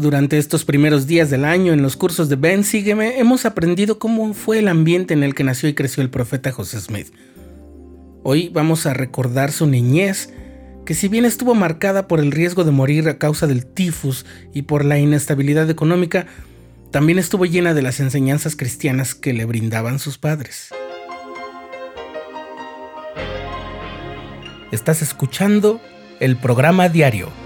Durante estos primeros días del año en los cursos de Ben Sígueme hemos aprendido cómo fue el ambiente en el que nació y creció el profeta José Smith. Hoy vamos a recordar su niñez, que si bien estuvo marcada por el riesgo de morir a causa del tifus y por la inestabilidad económica, también estuvo llena de las enseñanzas cristianas que le brindaban sus padres. Estás escuchando el programa diario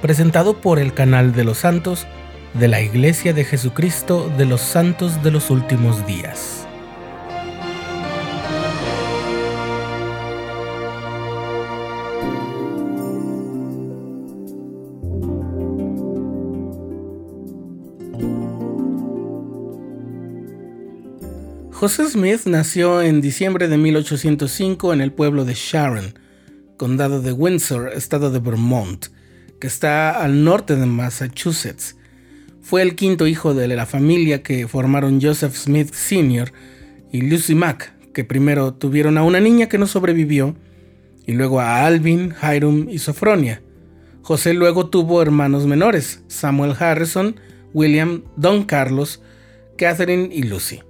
presentado por el canal de los santos de la Iglesia de Jesucristo de los Santos de los Últimos Días. José Smith nació en diciembre de 1805 en el pueblo de Sharon, condado de Windsor, estado de Vermont, que está al norte de Massachusetts. Fue el quinto hijo de la familia que formaron Joseph Smith Sr. y Lucy Mack, que primero tuvieron a una niña que no sobrevivió, y luego a Alvin, Hiram y Sophronia. José luego tuvo hermanos menores, Samuel Harrison, William, Don Carlos, Catherine y Lucy.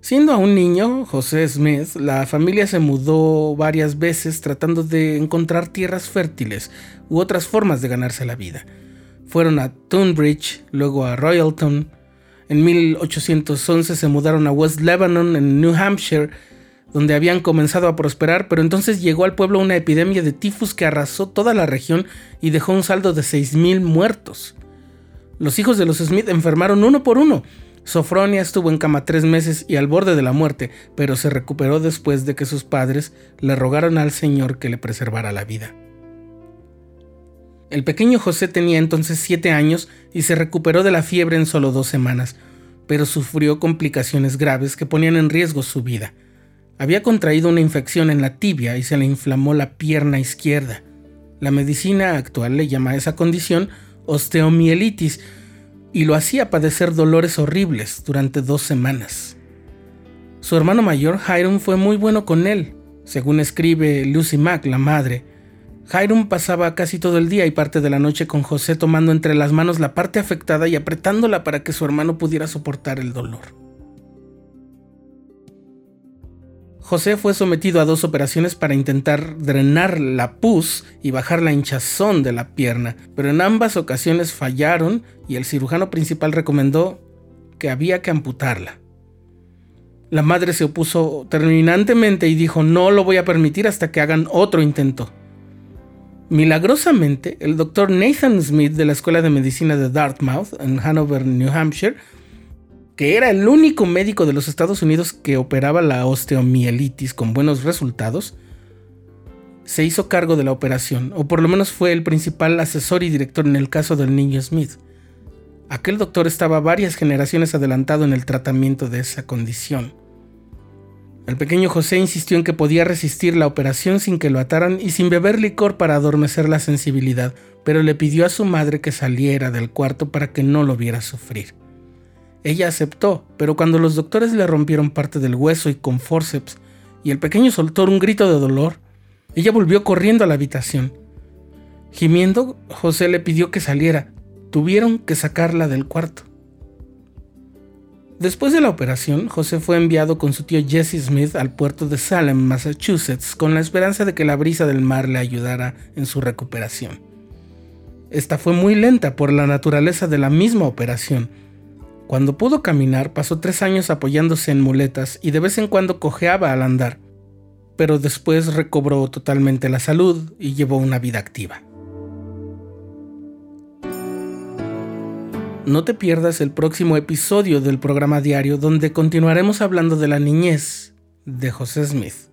Siendo aún niño, José Smith, la familia se mudó varias veces tratando de encontrar tierras fértiles u otras formas de ganarse la vida. Fueron a Tunbridge, luego a Royalton. En 1811 se mudaron a West Lebanon, en New Hampshire, donde habían comenzado a prosperar, pero entonces llegó al pueblo una epidemia de tifus que arrasó toda la región y dejó un saldo de 6.000 muertos. Los hijos de los Smith enfermaron uno por uno, Sofronia estuvo en cama tres meses y al borde de la muerte, pero se recuperó después de que sus padres le rogaron al Señor que le preservara la vida. El pequeño José tenía entonces siete años y se recuperó de la fiebre en solo dos semanas, pero sufrió complicaciones graves que ponían en riesgo su vida. Había contraído una infección en la tibia y se le inflamó la pierna izquierda. La medicina actual le llama a esa condición osteomielitis, y lo hacía padecer dolores horribles durante dos semanas. Su hermano mayor, Hiram, fue muy bueno con él. Según escribe Lucy Mack, la madre, Hiram pasaba casi todo el día y parte de la noche con José tomando entre las manos la parte afectada y apretándola para que su hermano pudiera soportar el dolor. José fue sometido a dos operaciones para intentar drenar la pus y bajar la hinchazón de la pierna, pero en ambas ocasiones fallaron y el cirujano principal recomendó que había que amputarla. La madre se opuso terminantemente y dijo no lo voy a permitir hasta que hagan otro intento. Milagrosamente, el doctor Nathan Smith de la Escuela de Medicina de Dartmouth, en Hanover, New Hampshire, que era el único médico de los Estados Unidos que operaba la osteomielitis con buenos resultados, se hizo cargo de la operación, o por lo menos fue el principal asesor y director en el caso del niño Smith. Aquel doctor estaba varias generaciones adelantado en el tratamiento de esa condición. El pequeño José insistió en que podía resistir la operación sin que lo ataran y sin beber licor para adormecer la sensibilidad, pero le pidió a su madre que saliera del cuarto para que no lo viera sufrir. Ella aceptó, pero cuando los doctores le rompieron parte del hueso y con forceps, y el pequeño soltó un grito de dolor, ella volvió corriendo a la habitación. Gimiendo, José le pidió que saliera. Tuvieron que sacarla del cuarto. Después de la operación, José fue enviado con su tío Jesse Smith al puerto de Salem, Massachusetts, con la esperanza de que la brisa del mar le ayudara en su recuperación. Esta fue muy lenta por la naturaleza de la misma operación, cuando pudo caminar, pasó tres años apoyándose en muletas y de vez en cuando cojeaba al andar, pero después recobró totalmente la salud y llevó una vida activa. No te pierdas el próximo episodio del programa diario donde continuaremos hablando de la niñez de José Smith.